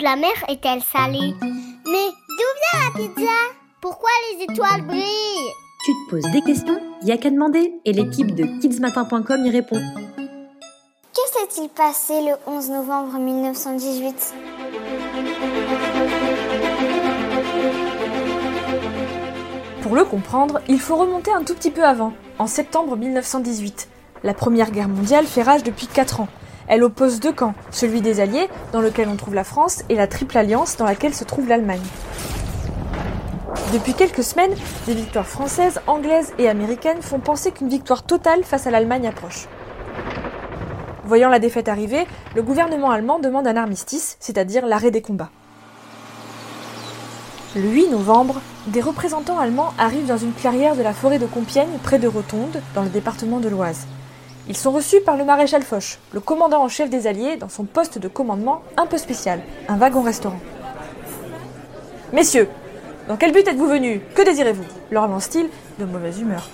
de la mer est-elle salée Mais d'où vient la pizza? Pourquoi les étoiles brillent? Tu te poses des questions? Il y a qu'à demander et l'équipe de kidsmatin.com y répond. Que s'est-il passé le 11 novembre 1918 Pour le comprendre, il faut remonter un tout petit peu avant, en septembre 1918. La Première Guerre mondiale fait rage depuis 4 ans. Elle oppose deux camps, celui des Alliés, dans lequel on trouve la France, et la Triple Alliance, dans laquelle se trouve l'Allemagne. Depuis quelques semaines, des victoires françaises, anglaises et américaines font penser qu'une victoire totale face à l'Allemagne approche. Voyant la défaite arriver, le gouvernement allemand demande un armistice, c'est-à-dire l'arrêt des combats. Le 8 novembre, des représentants allemands arrivent dans une clairière de la forêt de Compiègne, près de Rotonde, dans le département de l'Oise. Ils sont reçus par le maréchal Foch, le commandant en chef des Alliés, dans son poste de commandement un peu spécial, un wagon-restaurant. Messieurs, dans quel but êtes-vous venus? Que désirez-vous? Leur lance-t-il, de mauvaise humeur.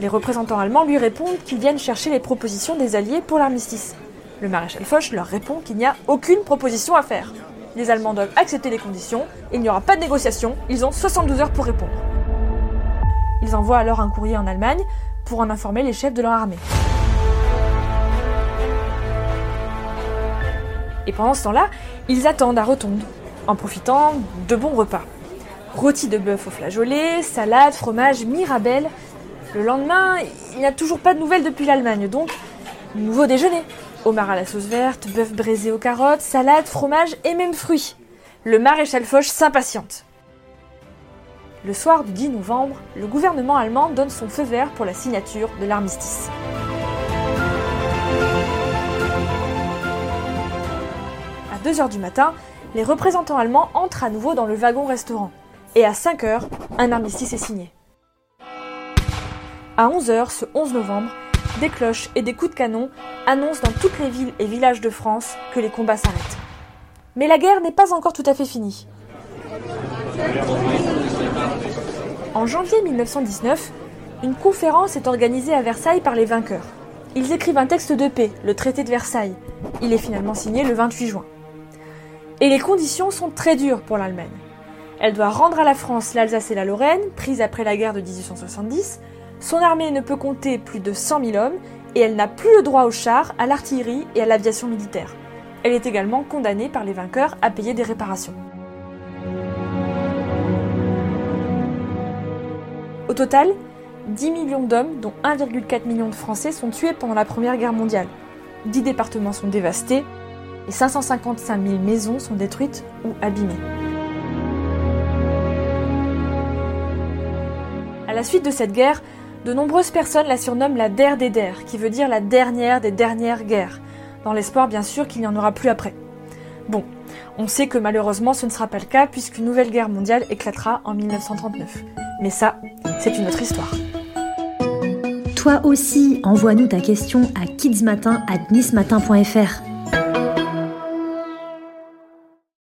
Les représentants allemands lui répondent qu'ils viennent chercher les propositions des Alliés pour l'armistice. Le maréchal Foch leur répond qu'il n'y a aucune proposition à faire. Les Allemands doivent accepter les conditions, il n'y aura pas de négociation, ils ont 72 heures pour répondre. Ils envoient alors un courrier en Allemagne pour en informer les chefs de leur armée. Et pendant ce temps-là, ils attendent à Rotonde, en profitant de bons repas. Rôti de bœuf au flageolet, salade, fromage, mirabelle. Le lendemain, il n'y a toujours pas de nouvelles depuis l'Allemagne, donc nouveau déjeuner. Homard à la sauce verte, bœuf braisé aux carottes, salade, fromage et même fruits. Le maréchal Foch s'impatiente. Le soir du 10 novembre, le gouvernement allemand donne son feu vert pour la signature de l'armistice. 2h du matin, les représentants allemands entrent à nouveau dans le wagon-restaurant. Et à 5 h un armistice est signé. À 11h, ce 11 novembre, des cloches et des coups de canon annoncent dans toutes les villes et villages de France que les combats s'arrêtent. Mais la guerre n'est pas encore tout à fait finie. En janvier 1919, une conférence est organisée à Versailles par les vainqueurs. Ils écrivent un texte de paix, le traité de Versailles. Il est finalement signé le 28 juin. Et les conditions sont très dures pour l'Allemagne. Elle doit rendre à la France l'Alsace et la Lorraine, prises après la guerre de 1870, son armée ne peut compter plus de 100 000 hommes et elle n'a plus le droit aux chars, à l'artillerie et à l'aviation militaire. Elle est également condamnée par les vainqueurs à payer des réparations. Au total, 10 millions d'hommes, dont 1,4 million de Français, sont tués pendant la Première Guerre mondiale. 10 départements sont dévastés et 555 000 maisons sont détruites ou abîmées. À la suite de cette guerre, de nombreuses personnes la surnomment la der des der, qui veut dire la dernière des dernières guerres, dans l'espoir bien sûr qu'il n'y en aura plus après. Bon, on sait que malheureusement ce ne sera pas le cas puisqu'une nouvelle guerre mondiale éclatera en 1939. Mais ça, c'est une autre histoire. Toi aussi, envoie-nous ta question à kidsmatin@nismatin.fr.